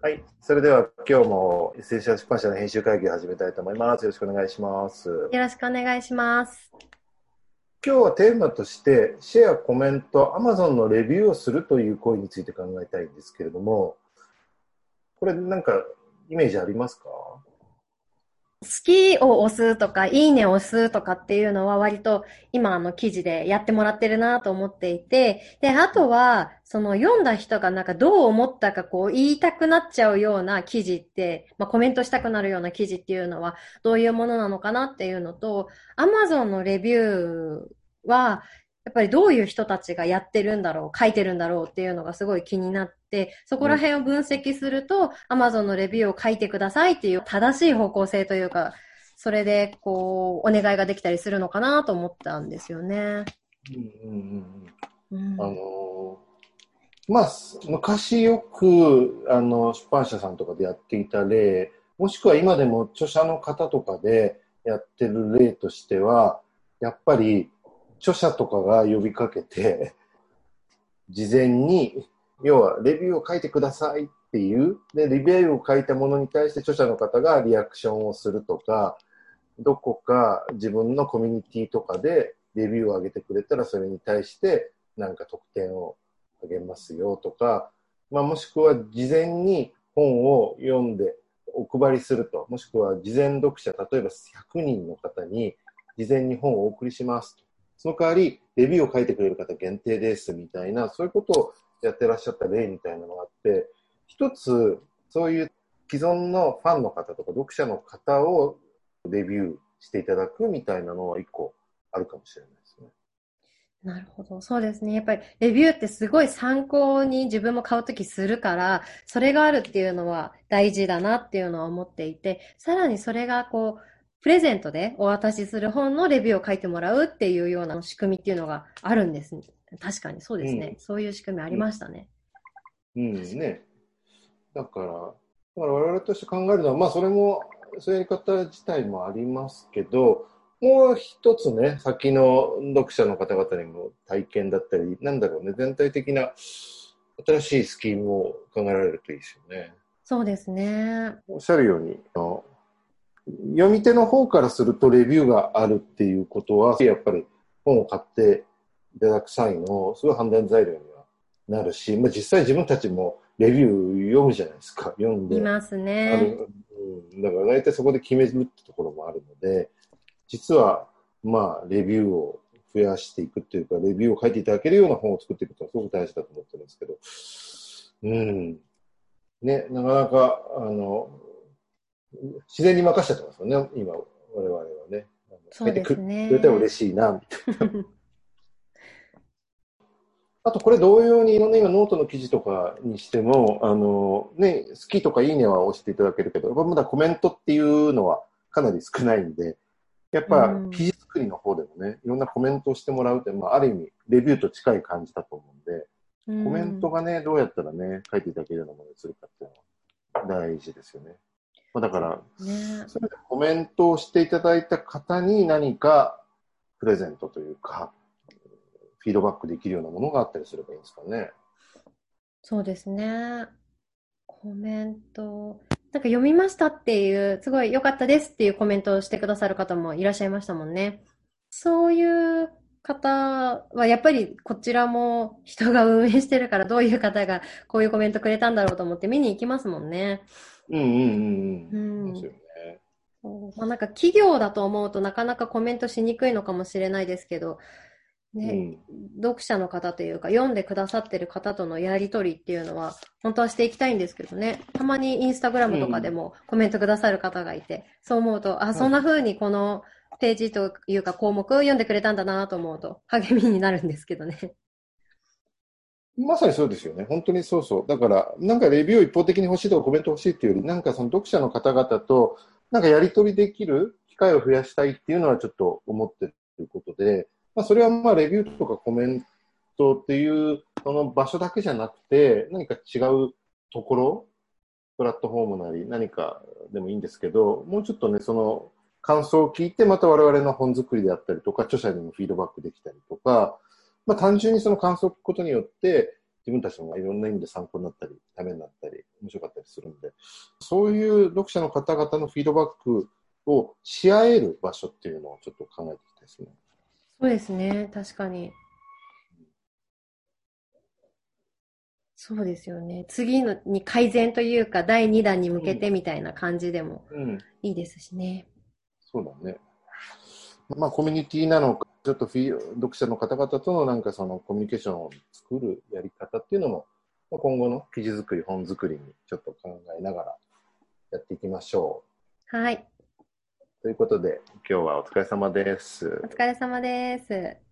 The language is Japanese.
はい。それでは今日もエッセンシャル出版社の編集会議を始めたいと思います。よろしくお願いします。よろしくお願いします。今日はテーマとして、シェア、コメント、Amazon のレビューをするという行為について考えたいんですけれども、これなんかイメージありますか？好きを押すとか、いいねを押すとかっていうのは割と今の記事でやってもらってるなと思っていて、で、あとは、その読んだ人がなんかどう思ったかこう言いたくなっちゃうような記事って、まあコメントしたくなるような記事っていうのはどういうものなのかなっていうのと、Amazon のレビューは、やっぱりどういう人たちがやってるんだろう、書いてるんだろうっていうのがすごい気になって、そこら辺を分析すると、Amazon のレビューを書いてくださいっていう正しい方向性というか、それでこう、お願いができたりするのかなと思ったんですよね。うんうんうんうんうん。あのーまあ、昔よくあの出版社さんとかでやっていた例、もしくは今でも著者の方とかでやってる例としては、やっぱり著者とかが呼びかけて、事前に、要はレビューを書いてくださいっていう、で、レビューを書いたものに対して著者の方がリアクションをするとか、どこか自分のコミュニティとかでレビューを上げてくれたらそれに対してなんか得点をあげますよとか、まあ、もしくは事前に本を読んでお配りすると、もしくは事前読者、例えば100人の方に事前に本をお送りしますと。その代わり、レビューを書いてくれる方限定ですみたいな、そういうことをやってらっしゃった例みたいなのがあって、一つ、そういう既存のファンの方とか読者の方をレビューしていただくみたいなのは一個あるかもしれないですね。なるほど。そうですね。やっぱりレビューってすごい参考に自分も買うときするから、それがあるっていうのは大事だなっていうのは思っていて、さらにそれがこう、プレゼントでお渡しする本のレビューを書いてもらうっていうような仕組みっていうのがあるんです。確かにそうですね。うんそういう仕組みありましたね。うんね。だから、だから我々として考えるのは、まあそれも、そういう方自体もありますけど、もう一つね、先の読者の方々にも体験だったり、なんだろうね、全体的な新しいスキームを考えられるといいですよね。そうですね。おっしゃるように、読み手の方からするとレビューがあるっていうことは、やっぱり本を買っていただく際のすごい判断材料にはなるし、まあ、実際自分たちもレビュー読むじゃないですか。読んで。いますあね。るうん、だから大体そこで決めるってところもあるので、実は、まあ、レビューを増やしていくっていうか、レビューを書いていただけるような本を作っていくことはすごく大事だと思ってるんですけど、うん。ね、なかなか、あの、自然に任せちゃってますよね、今、我々はね。そうですねくれたら嬉しいな、みたいな。あと、これ同様にいろんな今ノートの記事とかにしても、あの、ね、好きとかいいねは押していただけるけど、まだコメントっていうのはかなり少ないんで、やっぱうん記事作りの方でもね、いろんなコメントをしてもらうって、まあ、ある意味、レビューと近い感じだと思うんで、コメントがね、どうやったらね、書いていただけるようなものにするかっていうのは大事ですよね。まあ、だから、ね。それでコメントをしていただいた方に何かプレゼントというか、フィードバックできるようなものがあったりすればいいんですかね。そうですね。コメント。なんか読みましたっていう、すごい良かったですっていうコメントをしてくださる方もいらっしゃいましたもんね。そういう方は、やっぱりこちらも人が運営してるから、どういう方がこういうコメントくれたんだろうと思って見に行きますもんね。うんうんうんううん。んですよね。そうまあ、なんか企業だと思うとなかなかコメントしにくいのかもしれないですけど、ね、うん読者の方というか、読んでくださってる方とのやりとりっていうのは、本当はしていきたいんですけどね。たまにインスタグラムとかでもコメントくださる方がいて、そう思うと、あ、そんな風にこのページというか項目を読んでくれたんだなと思うと、励みになるんですけどね。まさにそうですよね。本当にそうそう。だから、なんかレビューを一方的に欲しいとかコメント欲しいっていうより、なんかその読者の方々と、なんかやり取りできる機会を増やしたいっていうのはちょっと思ってるということで、まあそれはまあレビューとかコメントっていうその場所だけじゃなくて、何か違うところ、プラットフォームなり何かでもいいんですけど、もうちょっとね、その感想を聞いて、また我々の本作りであったりとか、著者にもフィードバックできたりとか、まあ単純にその感想を聞くことによって、自分たちもいろんな意味で参考になったり、ためになったり、面白かったりするんで、そういう読者の方々のフィードバックをし合える場所っていうのをちょっと考えていきたいですね。そうですね、確かに。そうですよね。次のに改善というか、第2弾に向けてみたいな感じでもうん、いいですしね。そうだね。まあ、コミュニティなのか、ちょっとフィー読者の方々とのなんかそのコミュニケーションを作るやり方っていうのも、まあ今後の記事作り、本作りにちょっと考えながらやっていきましょはい。う。ということで、今日はお疲れ様ですお。疲れ様です。